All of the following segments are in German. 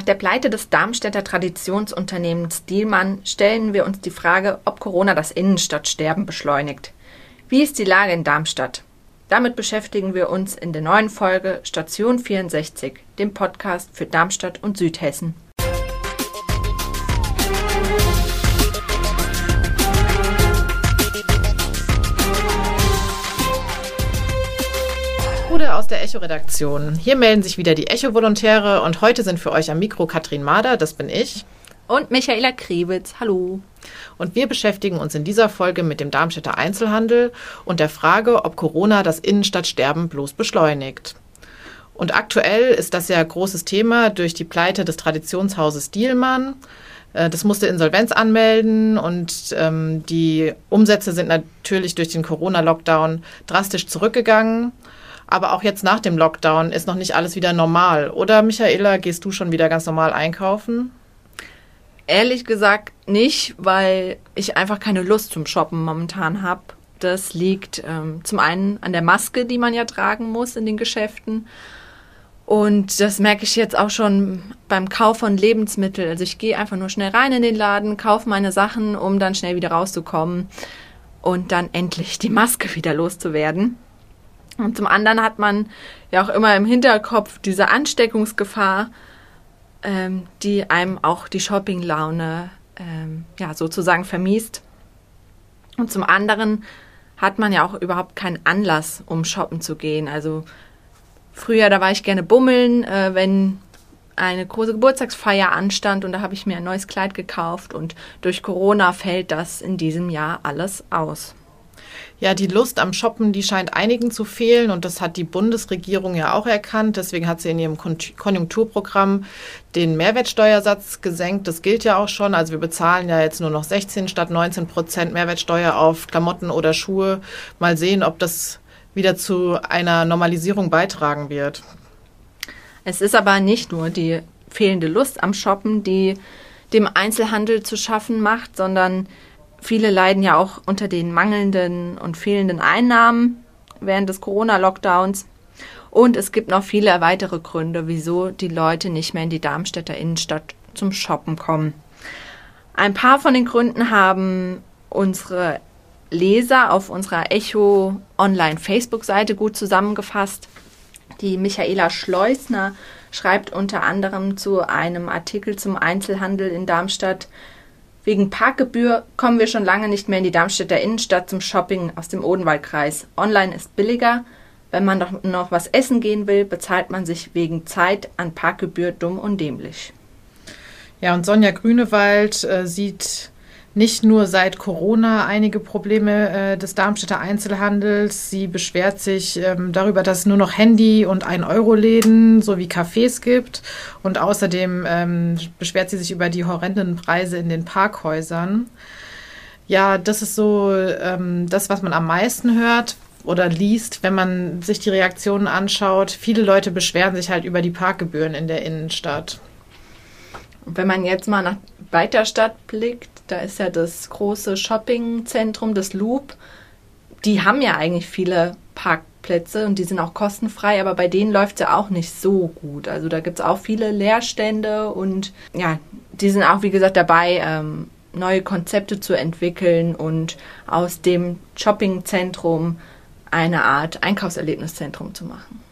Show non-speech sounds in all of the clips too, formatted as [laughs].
Nach der Pleite des Darmstädter Traditionsunternehmens Dielmann stellen wir uns die Frage, ob Corona das Innenstadtsterben beschleunigt. Wie ist die Lage in Darmstadt? Damit beschäftigen wir uns in der neuen Folge Station 64, dem Podcast für Darmstadt und Südhessen. Der Echo-Redaktion. Hier melden sich wieder die Echo-Volontäre und heute sind für euch am Mikro Katrin Mader, das bin ich. Und Michaela Krebitz, hallo. Und wir beschäftigen uns in dieser Folge mit dem Darmstädter Einzelhandel und der Frage, ob Corona das Innenstadtsterben bloß beschleunigt. Und aktuell ist das ja großes Thema durch die Pleite des Traditionshauses Dielmann. Äh, das musste Insolvenz anmelden und ähm, die Umsätze sind natürlich durch den Corona-Lockdown drastisch zurückgegangen. Aber auch jetzt nach dem Lockdown ist noch nicht alles wieder normal. Oder Michaela, gehst du schon wieder ganz normal einkaufen? Ehrlich gesagt nicht, weil ich einfach keine Lust zum Shoppen momentan habe. Das liegt ähm, zum einen an der Maske, die man ja tragen muss in den Geschäften. Und das merke ich jetzt auch schon beim Kauf von Lebensmitteln. Also ich gehe einfach nur schnell rein in den Laden, kaufe meine Sachen, um dann schnell wieder rauszukommen und dann endlich die Maske wieder loszuwerden. Und zum anderen hat man ja auch immer im Hinterkopf diese Ansteckungsgefahr, ähm, die einem auch die Shoppinglaune ähm, ja sozusagen vermiest. Und zum anderen hat man ja auch überhaupt keinen Anlass, um shoppen zu gehen. Also früher, da war ich gerne bummeln, äh, wenn eine große Geburtstagsfeier anstand und da habe ich mir ein neues Kleid gekauft und durch Corona fällt das in diesem Jahr alles aus. Ja, die Lust am Shoppen, die scheint einigen zu fehlen und das hat die Bundesregierung ja auch erkannt. Deswegen hat sie in ihrem Konjunkturprogramm den Mehrwertsteuersatz gesenkt. Das gilt ja auch schon. Also wir bezahlen ja jetzt nur noch 16 statt 19 Prozent Mehrwertsteuer auf Klamotten oder Schuhe. Mal sehen, ob das wieder zu einer Normalisierung beitragen wird. Es ist aber nicht nur die fehlende Lust am Shoppen, die dem Einzelhandel zu schaffen macht, sondern Viele leiden ja auch unter den mangelnden und fehlenden Einnahmen während des Corona-Lockdowns. Und es gibt noch viele weitere Gründe, wieso die Leute nicht mehr in die Darmstädter Innenstadt zum Shoppen kommen. Ein paar von den Gründen haben unsere Leser auf unserer Echo Online Facebook-Seite gut zusammengefasst. Die Michaela Schleusner schreibt unter anderem zu einem Artikel zum Einzelhandel in Darmstadt, Wegen Parkgebühr kommen wir schon lange nicht mehr in die Darmstädter Innenstadt zum Shopping aus dem Odenwaldkreis. Online ist billiger. Wenn man doch noch was essen gehen will, bezahlt man sich wegen Zeit an Parkgebühr dumm und dämlich. Ja, und Sonja Grünewald äh, sieht nicht nur seit Corona einige Probleme äh, des Darmstädter Einzelhandels. Sie beschwert sich ähm, darüber, dass es nur noch Handy- und 1-Euro-Läden sowie Cafés gibt. Und außerdem ähm, beschwert sie sich über die horrenden Preise in den Parkhäusern. Ja, das ist so ähm, das, was man am meisten hört oder liest, wenn man sich die Reaktionen anschaut. Viele Leute beschweren sich halt über die Parkgebühren in der Innenstadt. Wenn man jetzt mal nach Weiterstadt blickt, da ist ja das große Shoppingzentrum, das Loop. Die haben ja eigentlich viele Parkplätze und die sind auch kostenfrei, aber bei denen läuft es ja auch nicht so gut. Also da gibt es auch viele Leerstände und ja, die sind auch, wie gesagt, dabei, ähm, neue Konzepte zu entwickeln und aus dem Shoppingzentrum eine Art Einkaufserlebniszentrum zu machen.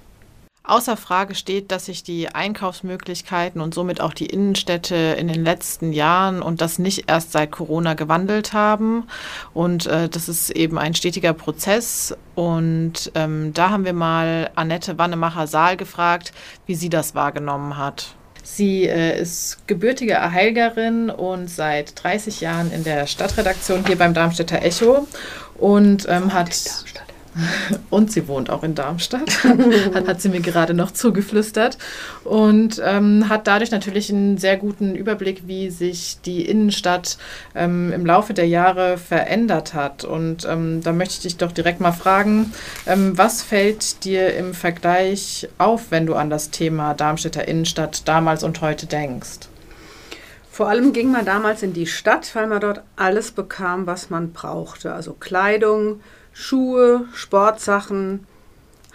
Außer Frage steht, dass sich die Einkaufsmöglichkeiten und somit auch die Innenstädte in den letzten Jahren und das nicht erst seit Corona gewandelt haben. Und äh, das ist eben ein stetiger Prozess. Und ähm, da haben wir mal Annette Wannemacher-Saal gefragt, wie sie das wahrgenommen hat. Sie äh, ist gebürtige Erheilgerin und seit 30 Jahren in der Stadtredaktion hier beim Darmstädter Echo und ähm, hat [laughs] Und sie wohnt auch in Darmstadt, [laughs] hat, hat sie mir gerade noch zugeflüstert. Und ähm, hat dadurch natürlich einen sehr guten Überblick, wie sich die Innenstadt ähm, im Laufe der Jahre verändert hat. Und ähm, da möchte ich dich doch direkt mal fragen, ähm, was fällt dir im Vergleich auf, wenn du an das Thema Darmstädter Innenstadt damals und heute denkst? Vor allem ging man damals in die Stadt, weil man dort alles bekam, was man brauchte. Also Kleidung, Schuhe, Sportsachen,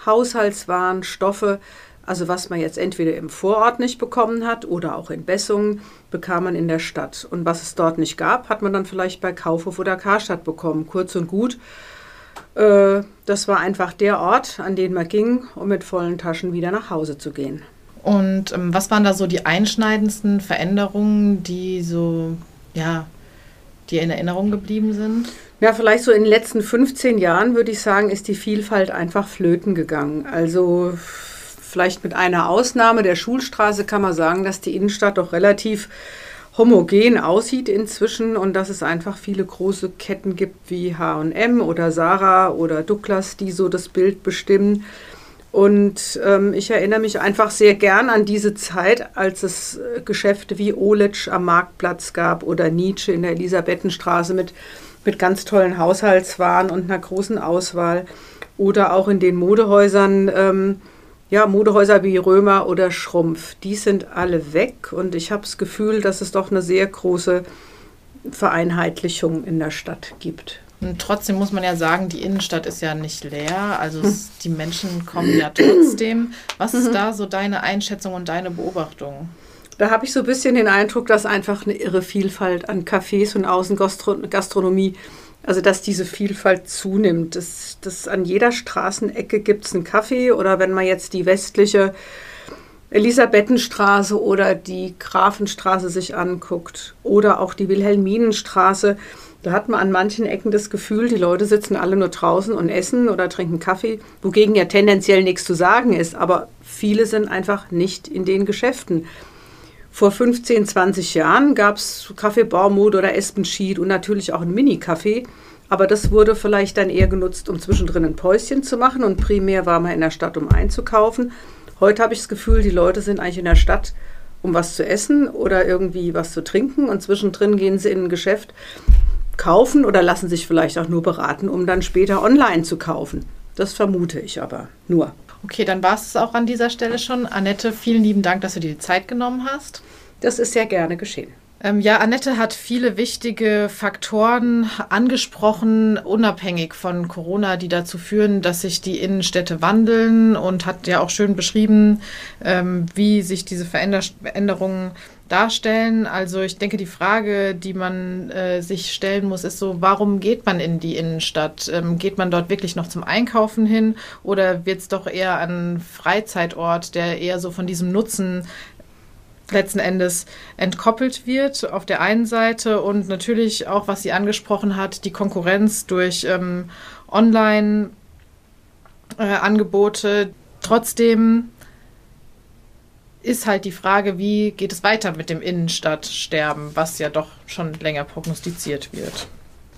Haushaltswaren, Stoffe. Also was man jetzt entweder im Vorort nicht bekommen hat oder auch in Bessungen, bekam man in der Stadt. Und was es dort nicht gab, hat man dann vielleicht bei Kaufhof oder Karstadt bekommen. Kurz und gut, äh, das war einfach der Ort, an den man ging, um mit vollen Taschen wieder nach Hause zu gehen. Und ähm, was waren da so die einschneidendsten Veränderungen, die so, ja, die in Erinnerung geblieben sind? Ja, vielleicht so in den letzten 15 Jahren würde ich sagen, ist die Vielfalt einfach flöten gegangen. Also vielleicht mit einer Ausnahme der Schulstraße kann man sagen, dass die Innenstadt doch relativ homogen aussieht inzwischen und dass es einfach viele große Ketten gibt wie H&M oder Sarah oder Douglas, die so das Bild bestimmen. Und ähm, ich erinnere mich einfach sehr gern an diese Zeit, als es äh, Geschäfte wie Oletsch am Marktplatz gab oder Nietzsche in der Elisabethenstraße mit, mit ganz tollen Haushaltswaren und einer großen Auswahl. Oder auch in den Modehäusern, ähm, ja, Modehäuser wie Römer oder Schrumpf. Die sind alle weg und ich habe das Gefühl, dass es doch eine sehr große Vereinheitlichung in der Stadt gibt. Und trotzdem muss man ja sagen, die Innenstadt ist ja nicht leer. Also es, die Menschen kommen ja trotzdem. Was ist mhm. da so deine Einschätzung und deine Beobachtung? Da habe ich so ein bisschen den Eindruck, dass einfach eine irre Vielfalt an Cafés und Außengastronomie, also dass diese Vielfalt zunimmt. Dass, dass an jeder Straßenecke gibt es einen Kaffee oder wenn man jetzt die westliche Elisabethenstraße oder die Grafenstraße sich anguckt oder auch die Wilhelminenstraße, da hat man an manchen Ecken das Gefühl, die Leute sitzen alle nur draußen und essen oder trinken Kaffee, wogegen ja tendenziell nichts zu sagen ist, aber viele sind einfach nicht in den Geschäften. Vor 15, 20 Jahren gab es Kaffee Baumut oder Espenschied und natürlich auch ein Mini-Kaffee. Aber das wurde vielleicht dann eher genutzt, um zwischendrin ein Päuschen zu machen und primär war man in der Stadt, um einzukaufen. Heute habe ich das Gefühl, die Leute sind eigentlich in der Stadt, um was zu essen oder irgendwie was zu trinken und zwischendrin gehen sie in ein Geschäft kaufen oder lassen sich vielleicht auch nur beraten, um dann später online zu kaufen. Das vermute ich aber nur. Okay, dann war es auch an dieser Stelle schon. Annette, vielen lieben Dank, dass du dir die Zeit genommen hast. Das ist sehr gerne geschehen. Ähm, ja, Annette hat viele wichtige Faktoren angesprochen, unabhängig von Corona, die dazu führen, dass sich die Innenstädte wandeln und hat ja auch schön beschrieben, ähm, wie sich diese Veränder Veränderungen darstellen. Also ich denke, die Frage, die man äh, sich stellen muss, ist so, warum geht man in die Innenstadt? Ähm, geht man dort wirklich noch zum Einkaufen hin oder wird es doch eher ein Freizeitort, der eher so von diesem Nutzen letzten Endes entkoppelt wird auf der einen Seite und natürlich auch, was sie angesprochen hat, die Konkurrenz durch ähm, Online-Angebote. Äh, Trotzdem ist halt die Frage, wie geht es weiter mit dem Innenstadtsterben, was ja doch schon länger prognostiziert wird.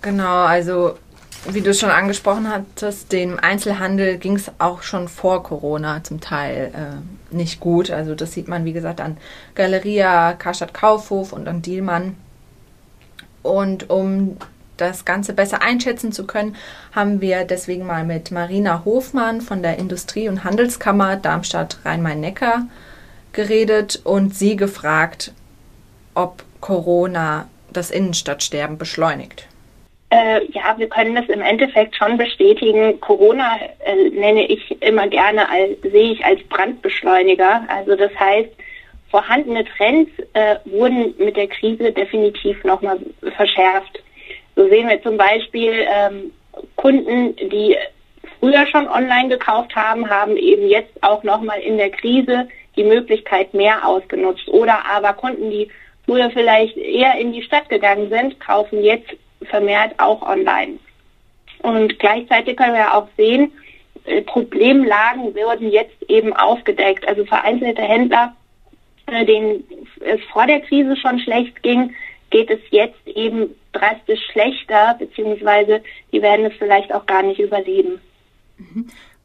Genau, also wie du es schon angesprochen hattest, dem Einzelhandel ging es auch schon vor Corona zum Teil äh, nicht gut. Also das sieht man, wie gesagt, an Galeria, Karstadt Kaufhof und an Dielmann. Und um das Ganze besser einschätzen zu können, haben wir deswegen mal mit Marina Hofmann von der Industrie- und Handelskammer Darmstadt Rhein-Main-Neckar geredet und sie gefragt, ob Corona das Innenstadtsterben beschleunigt. Äh, ja, wir können das im Endeffekt schon bestätigen. Corona äh, nenne ich immer gerne als, sehe ich als Brandbeschleuniger. Also das heißt, vorhandene Trends äh, wurden mit der Krise definitiv nochmal verschärft. So sehen wir zum Beispiel ähm, Kunden, die früher schon online gekauft haben, haben eben jetzt auch nochmal in der Krise die Möglichkeit mehr ausgenutzt. Oder aber Kunden, die früher vielleicht eher in die Stadt gegangen sind, kaufen jetzt vermehrt auch online. Und gleichzeitig können wir auch sehen, äh, Problemlagen werden jetzt eben aufgedeckt. Also vereinzelte Händler, äh, denen es vor der Krise schon schlecht ging, geht es jetzt eben drastisch schlechter, beziehungsweise die werden es vielleicht auch gar nicht überleben.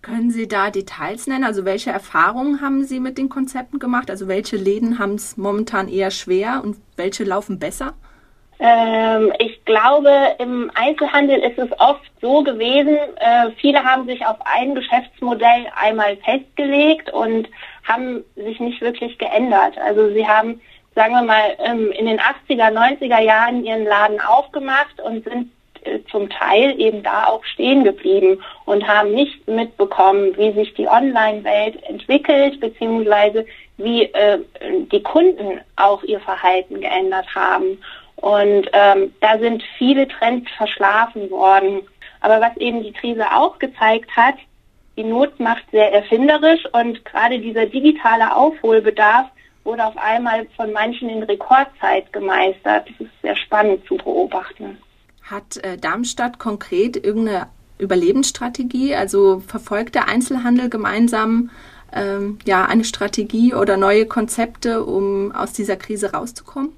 Können Sie da Details nennen? Also welche Erfahrungen haben Sie mit den Konzepten gemacht? Also welche Läden haben es momentan eher schwer und welche laufen besser? Ähm, ich glaube, im Einzelhandel ist es oft so gewesen, äh, viele haben sich auf ein Geschäftsmodell einmal festgelegt und haben sich nicht wirklich geändert. Also sie haben, sagen wir mal, ähm, in den 80er, 90er Jahren ihren Laden aufgemacht und sind zum Teil eben da auch stehen geblieben und haben nicht mitbekommen, wie sich die Online-Welt entwickelt, beziehungsweise wie äh, die Kunden auch ihr Verhalten geändert haben. Und ähm, da sind viele Trends verschlafen worden. Aber was eben die Krise auch gezeigt hat, die Not macht sehr erfinderisch und gerade dieser digitale Aufholbedarf wurde auf einmal von manchen in Rekordzeit gemeistert. Das ist sehr spannend zu beobachten. Hat äh, Darmstadt konkret irgendeine Überlebensstrategie? Also verfolgt der Einzelhandel gemeinsam ähm, ja, eine Strategie oder neue Konzepte, um aus dieser Krise rauszukommen?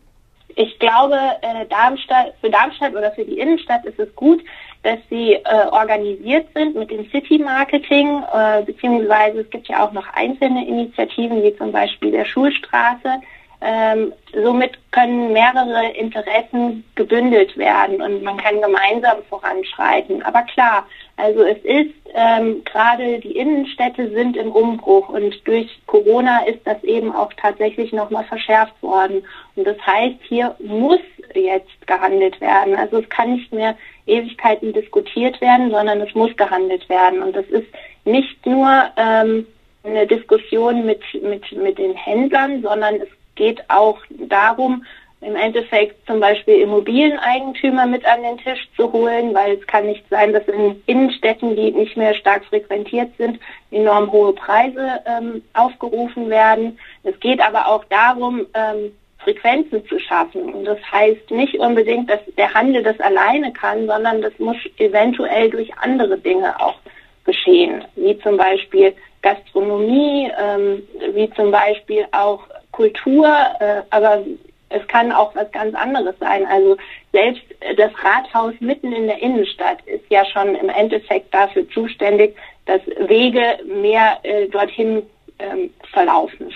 Ich glaube, äh, Darmstadt, für Darmstadt oder für die Innenstadt ist es gut, dass sie äh, organisiert sind mit dem City Marketing, äh, beziehungsweise es gibt ja auch noch einzelne Initiativen, wie zum Beispiel der Schulstraße. Ähm, somit können mehrere Interessen gebündelt werden und man kann gemeinsam voranschreiten. Aber klar, also es ist ähm, gerade die Innenstädte sind im Umbruch und durch Corona ist das eben auch tatsächlich nochmal verschärft worden. Und das heißt, hier muss jetzt gehandelt werden. Also es kann nicht mehr Ewigkeiten diskutiert werden, sondern es muss gehandelt werden. Und das ist nicht nur ähm, eine Diskussion mit, mit, mit den Händlern, sondern es geht auch darum, im Endeffekt zum Beispiel Immobilieneigentümer mit an den Tisch zu holen, weil es kann nicht sein, dass in Innenstädten, die nicht mehr stark frequentiert sind, enorm hohe Preise ähm, aufgerufen werden. Es geht aber auch darum, ähm, Frequenzen zu schaffen. Und das heißt nicht unbedingt, dass der Handel das alleine kann, sondern das muss eventuell durch andere Dinge auch geschehen, wie zum Beispiel Gastronomie, ähm, wie zum Beispiel auch Kultur, äh, aber es kann auch was ganz anderes sein. Also selbst das Rathaus mitten in der Innenstadt ist ja schon im Endeffekt dafür zuständig, dass Wege mehr äh, dorthin ähm, verlaufen.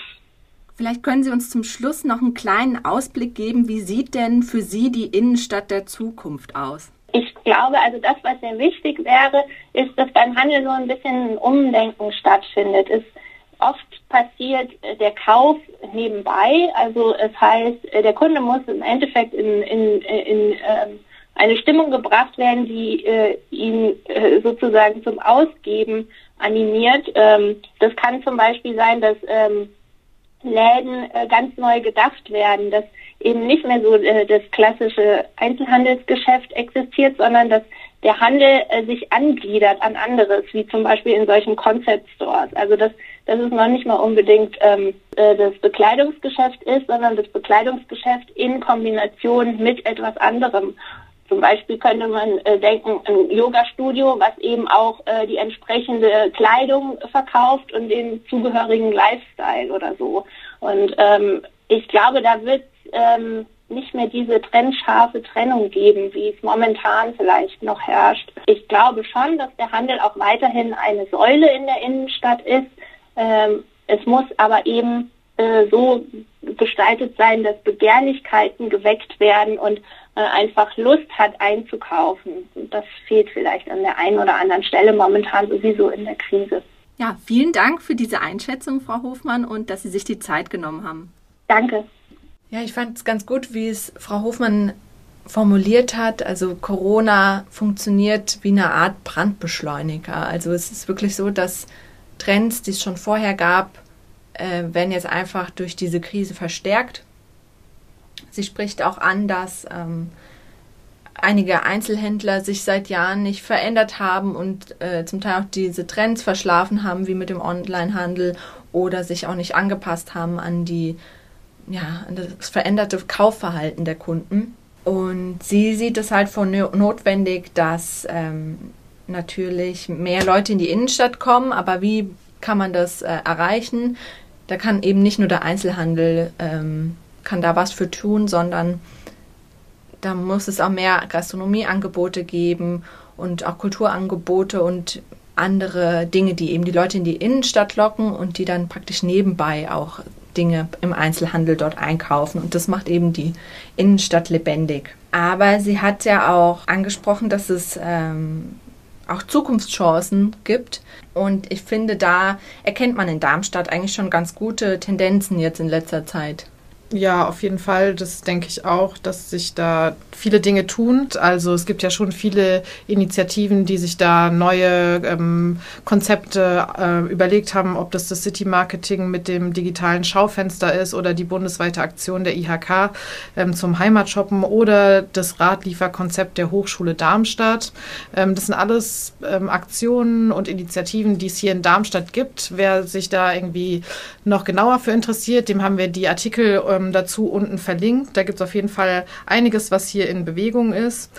Vielleicht können Sie uns zum Schluss noch einen kleinen Ausblick geben. Wie sieht denn für Sie die Innenstadt der Zukunft aus? Ich glaube, also das, was sehr wichtig wäre, ist, dass beim Handel so ein bisschen ein Umdenken stattfindet. Es oft passiert der Kauf nebenbei. Also es heißt, der Kunde muss im Endeffekt in, in, in ähm, eine Stimmung gebracht werden, die äh, ihn äh, sozusagen zum Ausgeben animiert. Ähm, das kann zum Beispiel sein, dass ähm, Läden äh, ganz neu gedacht werden, dass eben nicht mehr so äh, das klassische Einzelhandelsgeschäft existiert, sondern dass der Handel äh, sich angliedert an anderes, wie zum Beispiel in solchen Concept Stores. Also dass, dass es noch nicht mal unbedingt ähm, äh, das Bekleidungsgeschäft ist, sondern das Bekleidungsgeschäft in Kombination mit etwas anderem. Zum Beispiel könnte man äh, denken, ein Yoga-Studio, was eben auch äh, die entsprechende Kleidung verkauft und den zugehörigen Lifestyle oder so. Und ähm, ich glaube, da wird ähm, nicht mehr diese trennscharfe Trennung geben, wie es momentan vielleicht noch herrscht. Ich glaube schon, dass der Handel auch weiterhin eine Säule in der Innenstadt ist. Ähm, es muss aber eben äh, so gestaltet sein, dass Begehrlichkeiten geweckt werden und äh, einfach Lust hat einzukaufen. Und das fehlt vielleicht an der einen oder anderen Stelle momentan sowieso in der Krise. Ja, vielen Dank für diese Einschätzung, Frau Hofmann, und dass Sie sich die Zeit genommen haben. Danke. Ja, ich fand es ganz gut, wie es Frau Hofmann formuliert hat. Also Corona funktioniert wie eine Art Brandbeschleuniger. Also es ist wirklich so, dass Trends, die es schon vorher gab, äh, werden jetzt einfach durch diese Krise verstärkt. Sie spricht auch an, dass ähm, einige Einzelhändler sich seit Jahren nicht verändert haben und äh, zum Teil auch diese Trends verschlafen haben, wie mit dem Onlinehandel oder sich auch nicht angepasst haben an die ja, das veränderte Kaufverhalten der Kunden. Und sie sieht es halt von notwendig, dass ähm, natürlich mehr Leute in die Innenstadt kommen, aber wie kann man das äh, erreichen? Da kann eben nicht nur der Einzelhandel ähm, kann da was für tun, sondern da muss es auch mehr Gastronomieangebote geben und auch Kulturangebote und andere Dinge, die eben die Leute in die Innenstadt locken und die dann praktisch nebenbei auch Dinge im Einzelhandel dort einkaufen. Und das macht eben die Innenstadt lebendig. Aber sie hat ja auch angesprochen, dass es ähm, auch Zukunftschancen gibt. Und ich finde, da erkennt man in Darmstadt eigentlich schon ganz gute Tendenzen jetzt in letzter Zeit. Ja, auf jeden Fall. Das denke ich auch, dass sich da viele Dinge tun. Also es gibt ja schon viele Initiativen, die sich da neue ähm, Konzepte äh, überlegt haben, ob das das City Marketing mit dem digitalen Schaufenster ist oder die bundesweite Aktion der IHK ähm, zum Heimatshoppen oder das Radlieferkonzept der Hochschule Darmstadt. Ähm, das sind alles ähm, Aktionen und Initiativen, die es hier in Darmstadt gibt. Wer sich da irgendwie noch genauer für interessiert, dem haben wir die Artikel ähm, dazu unten verlinkt. Da gibt es auf jeden Fall einiges, was hier in Bewegung ist.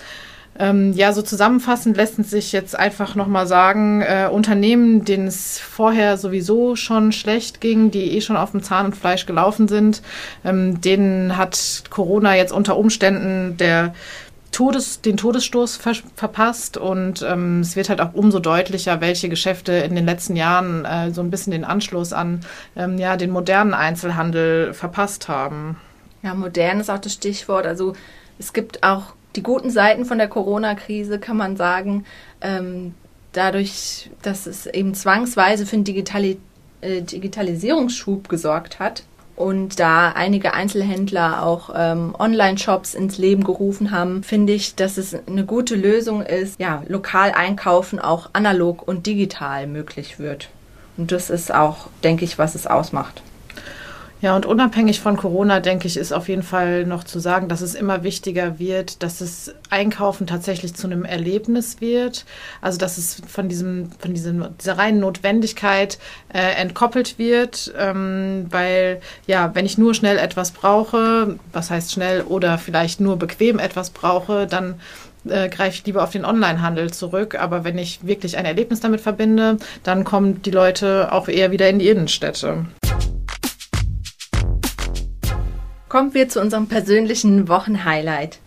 Ähm, ja, so zusammenfassend lässt sich jetzt einfach nochmal sagen, äh, Unternehmen, denen es vorher sowieso schon schlecht ging, die eh schon auf dem Zahn und Fleisch gelaufen sind, ähm, denen hat Corona jetzt unter Umständen der Todes, den Todesstoß ver verpasst und ähm, es wird halt auch umso deutlicher, welche Geschäfte in den letzten Jahren äh, so ein bisschen den Anschluss an ähm, ja, den modernen Einzelhandel verpasst haben. Ja, modern ist auch das Stichwort. Also es gibt auch die guten Seiten von der Corona-Krise, kann man sagen. Ähm, dadurch, dass es eben zwangsweise für einen Digitali äh, Digitalisierungsschub gesorgt hat, und da einige Einzelhändler auch ähm, Online-Shops ins Leben gerufen haben, finde ich, dass es eine gute Lösung ist, ja, lokal einkaufen auch analog und digital möglich wird. Und das ist auch, denke ich, was es ausmacht. Ja, und unabhängig von Corona, denke ich, ist auf jeden Fall noch zu sagen, dass es immer wichtiger wird, dass es Einkaufen tatsächlich zu einem Erlebnis wird. Also, dass es von diesem, von diesem, dieser reinen Notwendigkeit äh, entkoppelt wird. Ähm, weil, ja, wenn ich nur schnell etwas brauche, was heißt schnell, oder vielleicht nur bequem etwas brauche, dann äh, greife ich lieber auf den Onlinehandel zurück. Aber wenn ich wirklich ein Erlebnis damit verbinde, dann kommen die Leute auch eher wieder in die Innenstädte. Kommen wir zu unserem persönlichen Wochenhighlight.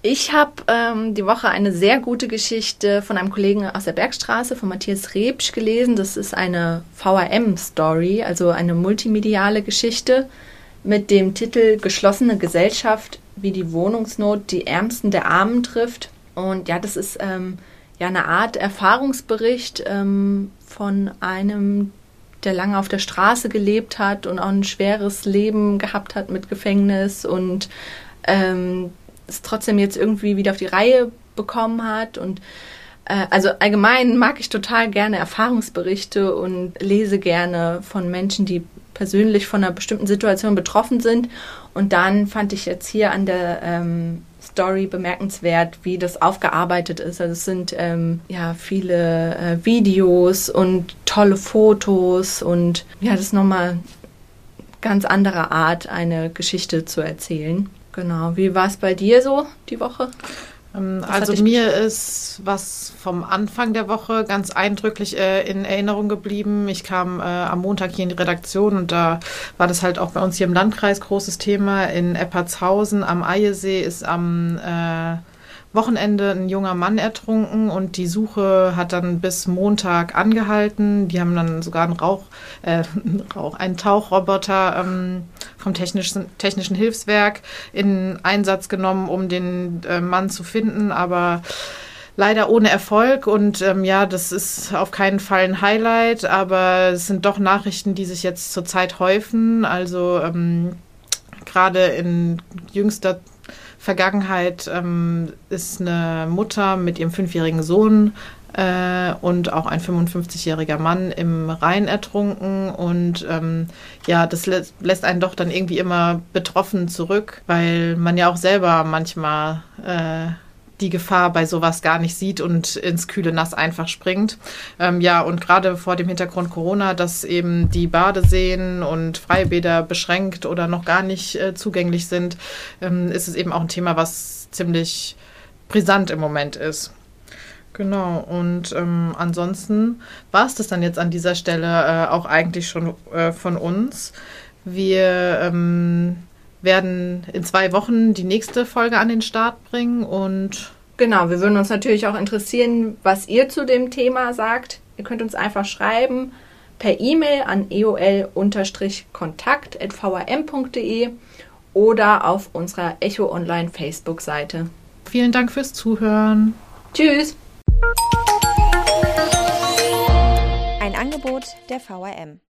Ich habe ähm, die Woche eine sehr gute Geschichte von einem Kollegen aus der Bergstraße, von Matthias Rebsch, gelesen. Das ist eine VRM-Story, also eine multimediale Geschichte mit dem Titel Geschlossene Gesellschaft, wie die Wohnungsnot die Ärmsten der Armen trifft. Und ja, das ist ähm, ja eine Art Erfahrungsbericht ähm, von einem der lange auf der Straße gelebt hat und auch ein schweres Leben gehabt hat mit Gefängnis und ähm, es trotzdem jetzt irgendwie wieder auf die Reihe bekommen hat. Und äh, also allgemein mag ich total gerne Erfahrungsberichte und lese gerne von Menschen, die persönlich von einer bestimmten Situation betroffen sind. Und dann fand ich jetzt hier an der ähm, Story bemerkenswert, wie das aufgearbeitet ist. Also es sind ähm, ja viele äh, Videos und tolle Fotos und ja, das ist nochmal ganz andere Art, eine Geschichte zu erzählen. Genau. Wie war es bei dir so die Woche? Ähm, also mir ist was vom Anfang der Woche ganz eindrücklich äh, in Erinnerung geblieben. Ich kam äh, am Montag hier in die Redaktion und da war das halt auch bei uns hier im Landkreis großes Thema. In Eppertshausen am Ejesee ist am äh, Wochenende ein junger Mann ertrunken und die Suche hat dann bis Montag angehalten. Die haben dann sogar einen Rauch, äh, Rauch einen Tauchroboter ähm, vom technischen, technischen Hilfswerk in Einsatz genommen, um den äh, Mann zu finden, aber leider ohne Erfolg. Und ähm, ja, das ist auf keinen Fall ein Highlight, aber es sind doch Nachrichten, die sich jetzt zurzeit häufen. Also ähm, gerade in jüngster Vergangenheit ähm, ist eine Mutter mit ihrem fünfjährigen Sohn äh, und auch ein 55-jähriger Mann im Rhein ertrunken. Und ähm, ja, das lä lässt einen doch dann irgendwie immer betroffen zurück, weil man ja auch selber manchmal äh, die Gefahr bei sowas gar nicht sieht und ins kühle Nass einfach springt. Ähm, ja, und gerade vor dem Hintergrund Corona, dass eben die Badeseen und Freibäder beschränkt oder noch gar nicht äh, zugänglich sind, ähm, ist es eben auch ein Thema, was ziemlich brisant im Moment ist. Genau, und ähm, ansonsten war es das dann jetzt an dieser Stelle äh, auch eigentlich schon äh, von uns. Wir ähm, werden in zwei Wochen die nächste Folge an den Start bringen und genau, wir würden uns natürlich auch interessieren, was ihr zu dem Thema sagt. Ihr könnt uns einfach schreiben per E-Mail an eol-kontakt.vrm.de oder auf unserer Echo Online Facebook-Seite. Vielen Dank fürs Zuhören. Tschüss. Ein Angebot der VRM.